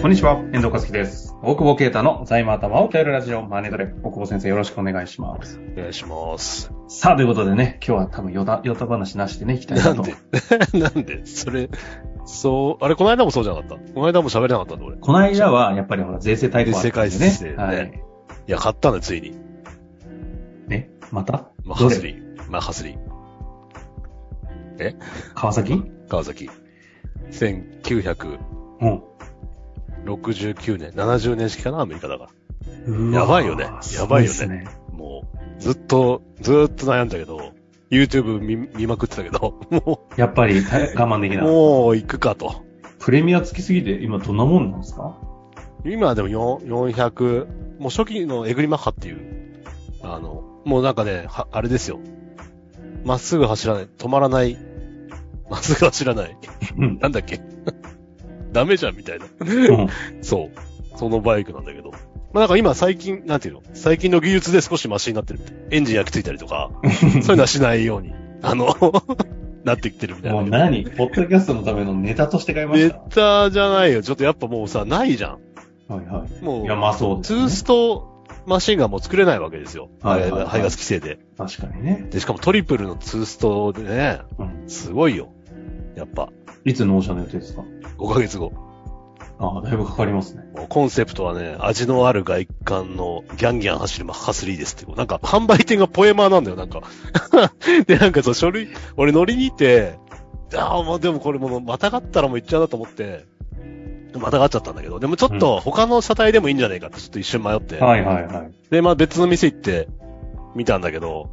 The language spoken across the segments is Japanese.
こんにちは、遠藤和樹です。大久保啓太の財務頭を鍛えるラジオ、マネトレ。大久保先生よろしくお願いします。お願いします。さあ、ということでね、今日は多分ヨタ、ヨタ話なしでね、いきたいなんと。なで？なんで？それ、そう、あれ、この間もそうじゃなかった？この間も喋れなかったんだ、俺。いこの間は、やっぱりほら、税制対抗あったんで税制改正でねはい。や、買ったんだよ、ついに。ね、また？マハスリー。マハスリー。川崎？川崎。1969うん。年、70年式かな、アメリカだから。うわやばいよねやばいよねね。もう、ずっと、ずーっと悩んだけど、YouTube 見見まくってたけど、もやっぱりた我慢できう、ない。もう行くかと。プレミアつきすぎて、今どんなもんなんですか？今でも4 400、もう初期のエグリマッハっていう、あの、もうなんかね、はあれですよ。まっすぐ走らない、止まらない、まっすぐ走らない。うん。なんだっけ？ダメじゃんみたいな。うんそう。そのバイクなんだけど。まあなんか今最近、なんていうの？最近の技術で少しマシになってるみたい。エンジン焼き付いたりとか、そういうのはしないように、あの、なってきてるみたいなもう。何？ポッドキャストのためのネタとして買いましネたタじゃないよ。ちょっとやっぱもうさ、ないじゃん。はいはい。もう、いや、まあそうね。ツーストマシンがもう作れないわけですよ。はいはいはい排ガス規制で。確かにね。で、しかもトリプルのツーストでね、うん。すごいよ。やっぱ、いつ納車の予定ですか？5ヶ月後。ああ、だいぶかかりますね。コンセプトはね、味のある外観のギャンギャン走るマッハ3ですって。なんか、販売店がポエマーなんだよ、なんか。で、なんかそう、書類、俺乗りに行って、ああ、もうでもこれもう、またがったらもう行っちゃうなと思って、またがっちゃったんだけど、でもちょっと他の車体でもいいんじゃないかってちょっと一瞬迷って。はいはいはい。で、まあ別の店行って見たんだけど、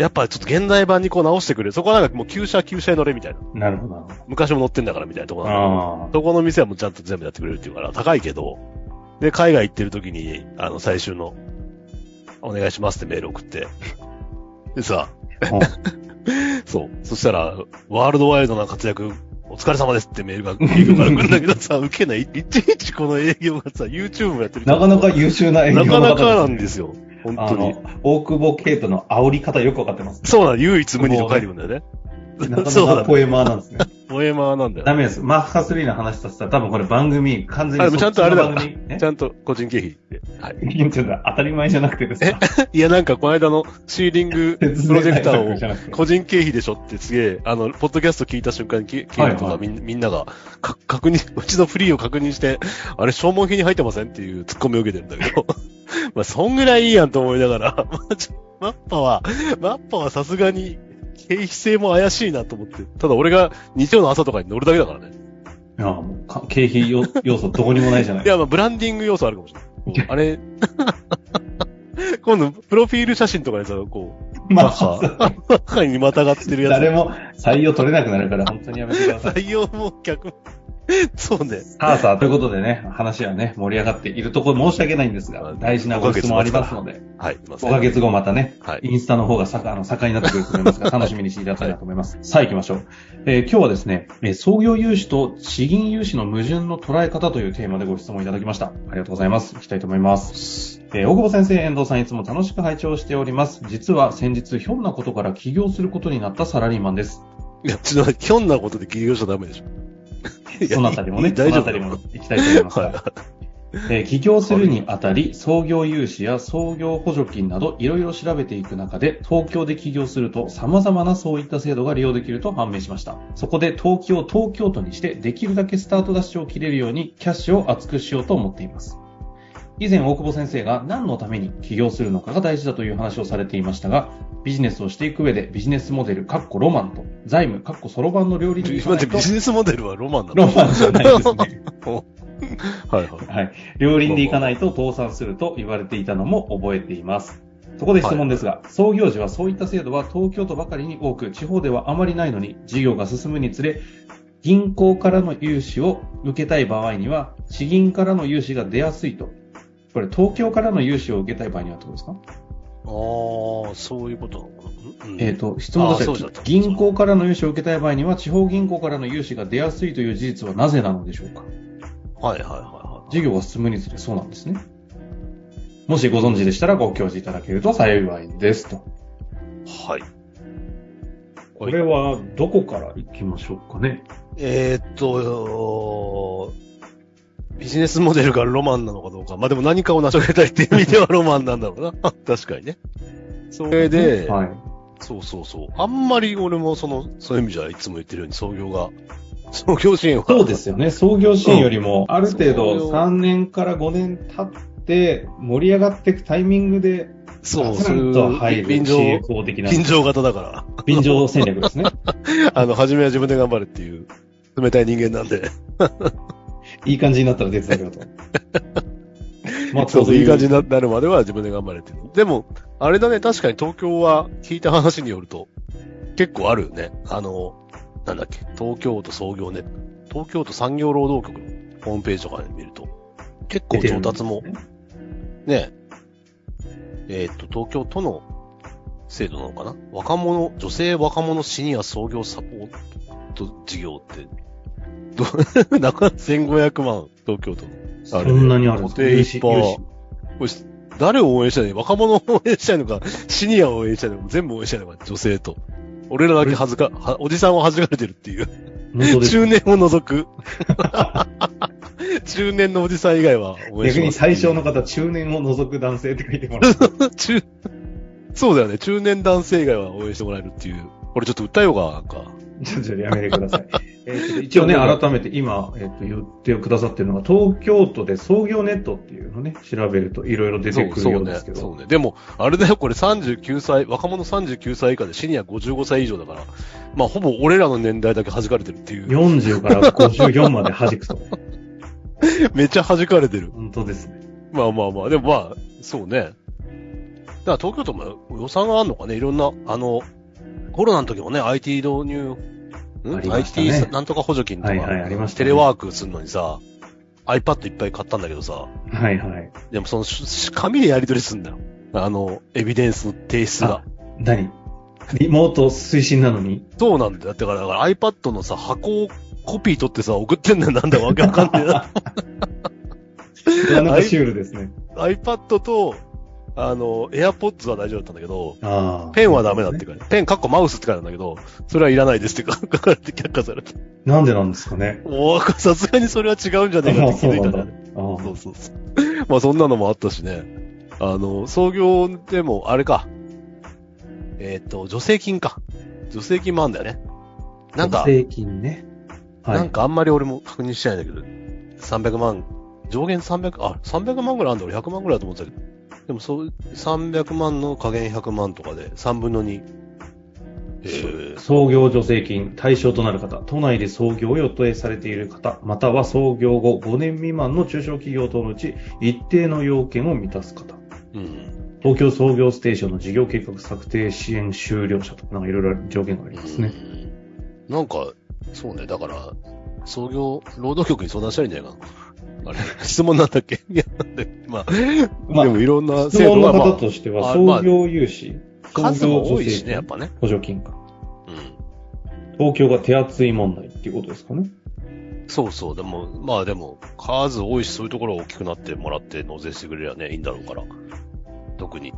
やっぱちょっと現代版にこう直してくれる。そこはなんかもう旧車旧車に乗れみたいな。なるほど昔も乗ってんだからみたいなとこな。そこの店はもうちゃんと全部やってくれるっていうから、高いけど、で、海外行ってる時に、あの、最終の、お願いしますってメール送って、でさ、そう。そしたら、ワールドワイドな活躍、お疲れ様ですってメールが、営業から来るんだけどさ、受けない。いちいちこの営業がさ、YouTube もやってるなかなか優秀な営業なかなかなんですよ。本あ当に。の、大久保ケイトの煽り方よくわかってます。そうなの、唯一無二と書いてくるんだよね。なかなそうだかポエマーなんですね。ポエマーなんだよ。ダメです。マッハ3の話させたら多分これ番組、完全にちゃんとあれだちゃんと個人経費で。はい。えちょっと当たり前じゃなくてですかいや、なんか、この間のシーリング プロジェクターを個人経費でしょってすげえ、あの、ポッドキャスト聞いた瞬間に、ケケイルとかみんみんなが、か確認、うちのフリーを確認して、あれ消耗品に入ってませんっていうツッコミを受けてるんだけど、まあ、そんぐらいいいやんと思いながら、まあちょマッパは、マッパはさすがに、経費性も怪しいなと思って、ただ俺が日曜の朝とかに乗るだけだからね。いや、もうか、経費要要素どこにもないじゃないいや、まあ、ブランディング要素あるかもしれない。あれ、今度、プロフィール写真とかでさ、こう、まマッハ、マッハにまたがってるやつ。誰も採用取れなくなるから本当にやめてください。採用も客も、そうね。さあさあ、ということでね、話はね、盛り上がっているところ申し訳ないんですが、大事なご質問ありますので、はい、すいませ5ん。ヶ月後またね、はい。インスタの方がさあの盛んになってくると思いますが、楽しみにしていただきたいなと思います。さあ行きましょう。えー今日はですね、えー創業融資と地銀融資の矛盾の捉え方というテーマでご質問いただきました。ありがとうございます。行きたいと思います。えー大久保先生、遠藤さんいつも楽しく拝聴しております。実は先日、ひょんなことから起業することになったサラリーマンです。いや、ちょっと、ひょんなことで起業しちゃダメでしょ。そのあたりもね、そのあたりも行きたいと思いますが。はい。えー起業するにあたり、創業融資や創業補助金などいろいろ調べていく中で、東京で起業すると様々なそういった制度が利用できると判明しました。そこで東京を東京都にして、できるだけスタートダッシュを切れるようにキャッシュを厚くしようと思っています。以前大久保先生が何のために起業するのかが大事だという話をされていましたが、ビジネスをしていく上でビジネスモデル、カッコロマンと、財務、カッコソロバンの両輪に今でビジネスモデルはロマンなの？ロマンじゃないですね。はいはい。はい。両輪でいかないと倒産すると言われていたのも覚えています。そこで質問ですが、創業時はそういった制度は東京都ばかりに多く、地方ではあまりないのに、事業が進むにつれ、銀行からの融資を受けたい場合には、地銀からの融資が出やすいと。これ、東京からの融資を受けたい場合にはってことですか、ああ、そういうこと。うんえっ、と、質問として銀行からの融資を受けたい場合には、地方銀行からの融資が出やすいという事実はなぜなのでしょうか？はいはいはいはい。事業が進むにつれそうなんですね。もしご存知でしたらご教示いただけると幸いですと。はい。これはどこから行きましょうかね？えーっと、ビジネスモデルがロマンなのかどうか。まあでも何かを成し遂げたいっていう意味ではロマンなんだろうな。確かにね。それで、はい。そうそうそう。あんまり俺もその、そういう意味じゃいつも言ってるように創業が、創業支援は。そうですよね。創業支援よりも、ある程創度業3年から5年経って、盛り上がっていくタイミングで、そう、ガそういう便乗、便乗型だから。便乗戦略ですね。あの、初めは自分で頑張るっていう、冷たい人間なんで。いい感じになったら手伝うよと。まあ、そうそう、いい感じにななるまでは自分で頑張れっていう。でも、あれだね、確かに東京は聞いた話によると、結構あるよね。あの、なんだっけ、東京都創業ね、東京都産業労働局のホームページとかで見ると、結構調達も、ね、えーっと、東京都の制度なのかな？若者、女性若者シニア創業サポート事業って、ど、なんか1500万、東京都の。そんなにあるんですかこれ誰を応援したいの？若者を応援したいのか、シニアを応援したいのか、全部応援したいのか、女性と。俺らだけ恥ずか、はおじさんは恥ずかれてるっていう。中年を除く。中年のおじさん以外は応援します逆に最小の方、中年を除く男性って書いてもらう。中、そうだよね。中年男性以外は応援してもらえるっていう。これちょっと訴えようか、なんか。ちょっとやめてください。えと一応ね、改めて今、えっ、と、言ってくださってるのが、東京都で創業ネットっていうのをね、調べるといろいろ出てくるようですけど。そうね。でも、あれだよ、これ39歳、若者39歳以下でシニア55歳以上だから、まあ、ほぼ俺らの年代だけ弾かれてるっていう。40から54まで弾くと。めっちゃ弾かれてる。本当ですね。まあまあまあ、でもまあ、そうね。だから東京都も予算があるのかね、いろんな、あの、コロナの時もね、IT 導入、ん？ね ?IT なんとか補助金とか、はいはいありましたねテレワークするのにさ、iPad いっぱい買ったんだけどさ、はいはい。でもそのし、紙でやり取りすんだよ。あの、エビデンスの提出が。何？リモート推進なのに？そうなんだよ。だから、だから iPad のさ、箱をコピー取ってさ、送ってんだよ。なんだかわけわかんねえな。なかなかシュールですね。iPad と、あの、AirPods は大丈夫だったんだけど。ペンはダメだって書いて、ペンカッコマウスって書いてあるんだけど、それはいらないですって書 かれて却下された。なんでなんですかね。おーさすがにそれは違うんじゃねえかって気。づいたね。あそうそうそう。まあそんなのもあったしね。あの、創業でも、あれか。えっ、と、助成金か。助成金もあるんだよね。あ。なんか、助成金ね。はい。なんかあんまり俺も確認してないんだけど、300万、上限300、あ、300万ぐらいあるんだ俺100万ぐらいだと思ってたけど、でもそう、300万の加減100万とかで3分の2。えー、創業助成金対象となる方、都内で創業を予定されている方、または創業後5年未満の中小企業等のうち一定の要件を満たす方。うん。東京創業ステーションの事業計画策定支援終了者とか、なんかいろいろ条件がありますね。うん。なんか、そうね、だから、創業、労働局に相談したらいいんじゃないかな。あれ、質問なんだっけ？いや、なんだっけまあ、まあでもいろんな質問の制度が、まあ、方としては、あ創業融資、数も多いしね、やっぱね。補助金か。うん。東京が手厚い問題っていうことですかね。そうそう、でも、まあでも、数多いし、そういうところが大きくなってもらって納税してくれりゃね、いいんだろうから。特に。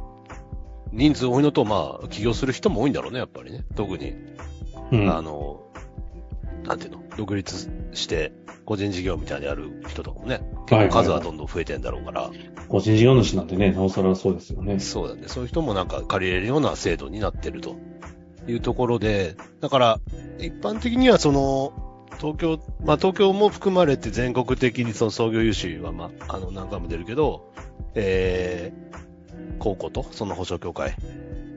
人数多いのと、まあ、起業する人も多いんだろうね、やっぱりね。特に、うん。あの、なんていうの、独立して、個人事業みたいにやる人とかもね、はいはい結構数はどんどん増えてんだろうから、個人事業主なんてね、なおさらそうですよね。そうだね。そういう人もなんか借りれるような制度になってるというところで、だから、一般的にはその、東京、まあ東京も含まれて全国的にその創業融資はまあ、あの何回も出るけど、えー、高校とその保証協会っ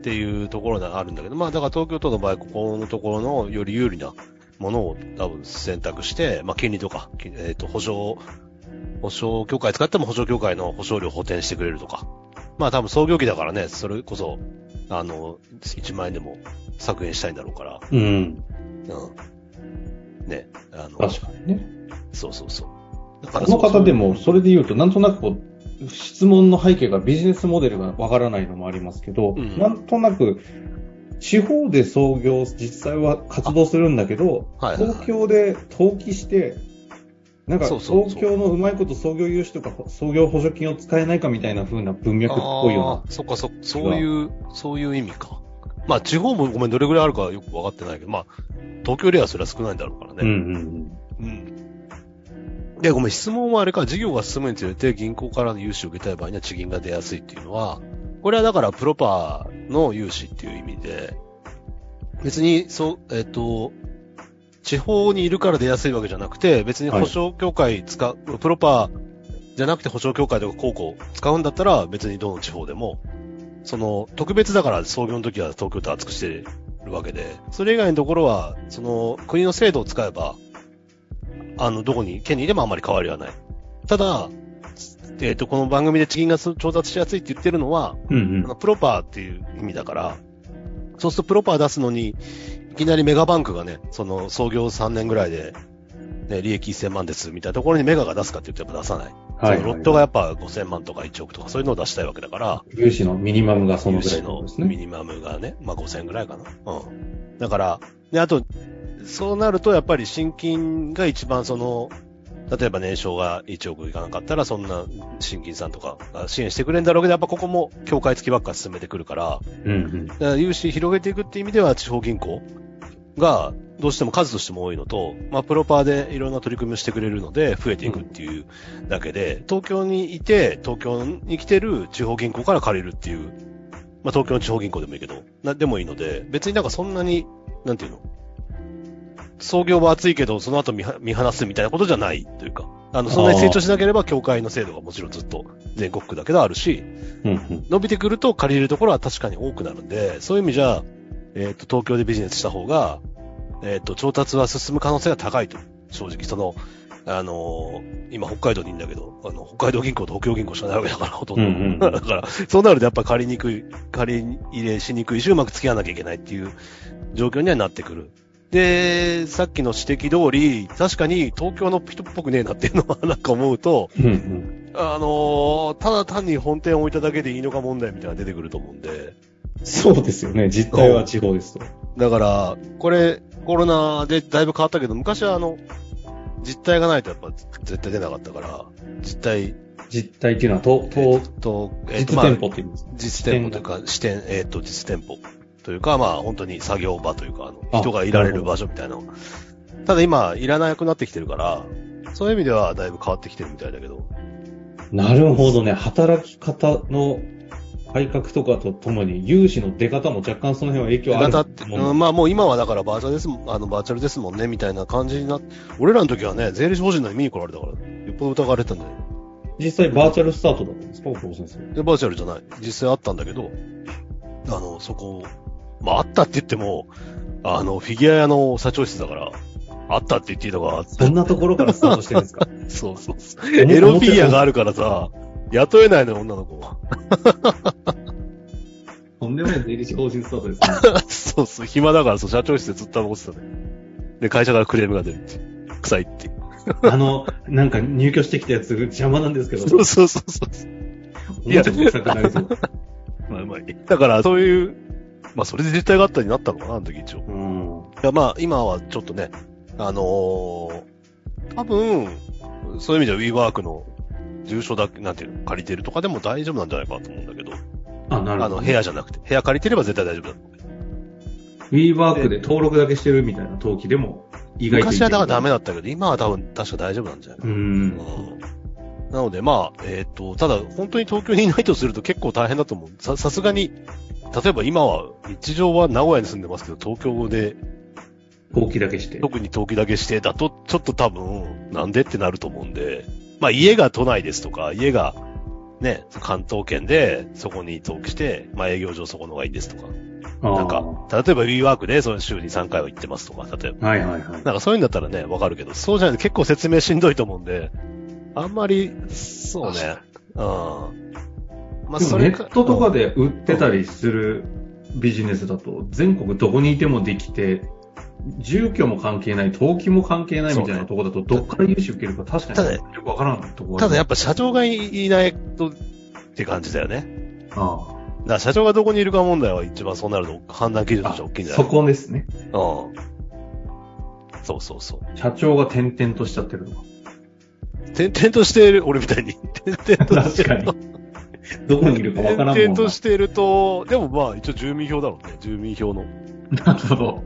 ていうところがあるんだけど、まあだから東京都の場合、ここのところのより有利なものを多分選択して、まあ金利とか、きえっ、と保証、保証協会使っても保証協会の保証料を補填してくれるとか、まあ多分創業期だからね、それこそ、あの、1万円でも削減したいんだろうから、うん。うん。ね、あの、確かにね。そうそうそう。だこの方でも、それで言うと、なんとなくこう、質問の背景がビジネスモデルがわからないのもありますけど、うんなんとなく、地方で創業、実際は活動するんだけど、はいはいはい東京で登記して、なんか東京のうまいこと創業融資とか創業補助金を使えないかみたいな風な文脈っぽいよあーそっかそ、そういう、そういう意味か。まあ地方もごめん、どれぐらいあるかよくわかってないけど、まあ、東京よりはそれは少ないんだろうからね。うんうん。うん。で、ごめん、質問はあれか、事業が進むにつれて銀行からの融資を受けたい場合には地銀が出やすいっていうのは、これはだからプロパーの融資っていう意味で、別に、そう、えっ、と、地方にいるから出やすいわけじゃなくて、別に保証協会使う、はい、プロパーじゃなくて保証協会とか高校使うんだったら別にどの地方でも、その、特別だから創業の時は東京って厚くしてるわけで、それ以外のところは、その、国の制度を使えば、あの、どこに、県にいればあんまり変わりはない。ただ、えっ、ー、と、この番組で地銀が調達しやすいって言ってるのは、うんうん、プロパーっていう意味だから、そうするとプロパー出すのに、いきなりメガバンクがね、その創業3年ぐらいで、ね、利益1000万ですみたいなところにメガが出すかって言ってやっぱ出さない。はい、はい、ロットがやっぱ5000万とか1億とかそういうのを出したいわけだから。融資のミニマムがそのぐらいですね。ミニマムがね、まあ5000ぐらいかな。うん。だから、で、あと、そうなるとやっぱり新金が一番その、例えば年商が1億いかなかったら、そんな新金さんとかが支援してくれるんだろうけど、やっぱここも協会付きばっか進めてくるから、うんうん、だから融資広げていくっていう意味では地方銀行がどうしても数としても多いのと、まあ、プロパーでいろんな取り組みをしてくれるので増えていくっていうだけで、東京にいて、東京に来てる地方銀行から借りるっていう、まあ、東京の地方銀行でもいいけど、な、でもいいので、別になんかそんなに、なんていうの？創業は熱いけど、その後見見放すみたいなことじゃないというか、あの、そんなに成長しなければ、協会の制度がもちろんずっと全国区だけどあるし、伸びてくると借りるところは確かに多くなるんで、そういう意味じゃ、えっ、ー、と、東京でビジネスした方が、えっ、ー、と、調達は進む可能性が高いと。正直、その、あのー、今北海道にいるんだけど、あの、北海道銀行と北洋銀行しかないわけだから、ほとんど。うんうん、だから、そうなるとやっぱ借りにくい、借り入れしにくいし、うまく付き合わなきゃいけないっていう状況にはなってくる。で、さっきの指摘通り、確かに東京の人っぽくねえなっていうのはなんか思うと、うんうん、あのー、ただ単に本店を置いただけでいいのか問題みたいなのが出てくると思うんで。そうですよね。実態は地方ですと。だから、これ、コロナでだいぶ変わったけど、昔はあの、実態がないとやっぱ絶対出なかったから、実態。実態っていうのは、と、と、と、えー、実店舗って言うんですか、実店舗というか、支店、えっ、ー、と、実店舗。というか、まあ本当に作業場というか、あの人がいられる場所みたいなただ今、いらなくなってきてるから、そういう意味ではだいぶ変わってきてるみたいだけど。なるほどね。働き方の改革とかとともに、融資の出方も若干その辺は影響ある出方って、うん、まあもう今はだからバーチャルですもん、あのバーチャルですもんね、みたいな感じになって、俺らの時はね、税理士法人のに見に来られたから、よっぽど疑われてたんだよ。実際バーチャルスタートだったんですか、大先生。で、バーチャルじゃない。実際あったんだけど、あの、そこまあ、あったって言っても、あの、フィギュア屋の社長室だから、あったって言っていいのが、そんなところからスタートしてるんですか？そうそうそう。エロフィギュアがあるからさ、雇えないのよ、女の子は。とんでもない税理士法人スタートですね。そうそう、暇だからそう、社長室でずっと残ってたね。で、会社からクレームが出るって。臭いって。あの、なんか入居してきたやつ邪魔なんですけど。そうそうそうそう。いや、臭くなりそう。まあまあ、だから、そういうまあ、それで絶対があったになったのかな、あの時一応。うん。いや、まあ、今はちょっとね、あのー、多分、そういう意味では WeWork の住所だけ、なんていうの、借りてるとかでも大丈夫なんじゃないかと思うんだけど。あ、なるほど。あの、部屋じゃなくて、部屋借りてれば絶対大丈夫だ。WeWork で登録だけしてるみたいな登記でも意外と昔はだからダメだったけど、今は多分確か大丈夫なんじゃないかな。うん。なので、まあ、えっ、ー、と、ただ、本当に東京にいないとすると結構大変だと思う。さ、さすがに、例えば今は、日常は名古屋に住んでますけど、東京で、登記だけして。特に登記だけしてだと、ちょっと多分、なんでってなると思うんで、まあ家が都内ですとか、家が、ね、関東圏で、そこに登記して、まあ営業上そこの方がいいですとか。なんか、例えば WeWork で、その週に3回は行ってますとか、例えば。はいはいはい。なんかそういうんだったらね、わかるけど、そうじゃないと結構説明しんどいと思うんで、あんまり、そうね。うん。まあ、それネットとかで売ってたりするビジネスだと、全国どこにいてもできて、住居も関係ない、登記も関係ないみたいなところだと、どっから融資受けるか確かによくわからんとこただやっぱ社長がいないとって感じだよね。ああ。だ社長がどこにいるか問題は一番そうなると判断基準として大きいんじゃないそこですね。うん。そうそうそう。社長が転々としちゃってるのか。転々としてる、俺みたいに。転々としてる。確かに。どこにいるかわからんもん転々としていると、でもまあ一応住民票だろうね。住民票の。なるほど。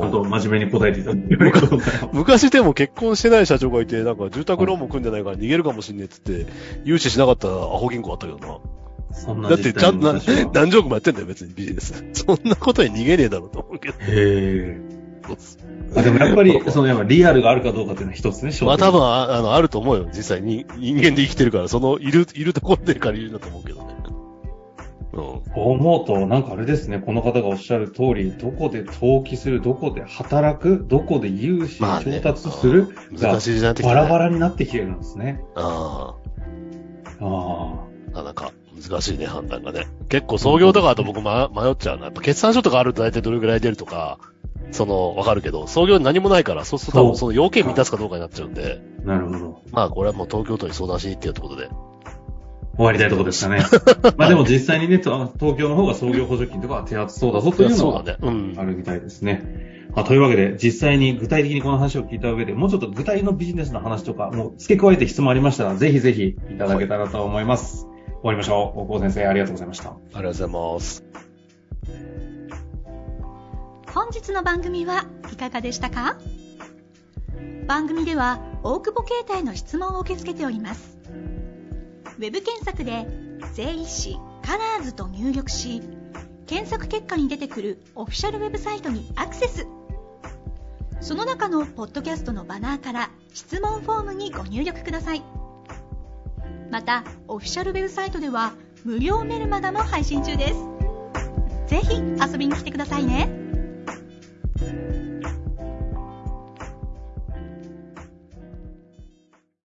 ちゃんと真面目に答えていただいてありがとうございます。昔でも結婚してない社長がいて、なんか住宅ローンも組んでないから逃げるかもしんねえっつって、融資しなかったアホ銀行あったけどな。そんなだってちゃんと何十億もやってんだよ、別にビジネス。そんなことに逃げねえだろうと思うけど。へえ。あでもやっぱり、そのやっぱリアルがあるかどうかっていうのは一つね、まあ多分あ、あの、あると思うよ。実際に人間で生きてるから、その、いる、いるところで借りるんだと思うけどね。うん。こう思うと、なんかあれですね、この方がおっしゃる通り、どこで登記する、どこで働く、どこで融資まあね調達するが難しい時代になってきたね。バラバラになってきてるんですね。あああ、なかなか難しいね、判断がね。結構創業とかだと僕、ま、迷っちゃうな。やっぱ決算書とかあると大体どれぐらい出るとか、その、わかるけど、創業に何もないから、そうすると多分その要件満たすかどうかになっちゃうんで、あ、なるほど。まあこれはもう東京都に相談しに行ってよってことで。終わりたいところでしたね。まあでも実際にね、と東京の方が創業補助金とかは手厚そうだぞというのはあ。るみたいですね。まあ、というわけで、実際に具体的にこの話を聞いた上で、もうちょっと具体のビジネスの話とか、もう付け加えて質問ありましたら、ぜひぜひいただけたらと思います。終わりましょう。大久保先生、ありがとうございました。ありがとうございます。本日の番組はいかがでしたか？番組では大久保携帯の質問を受け付けております。ウェブ検索で「税理士カラーズと入力し検索結果に出てくるオフィシャルウェブサイトにアクセス。その中のポッドキャストのバナーから質問フォームにご入力ください。またオフィシャルウェブサイトでは無料メルマガも配信中です。ぜひ遊びに来てくださいね。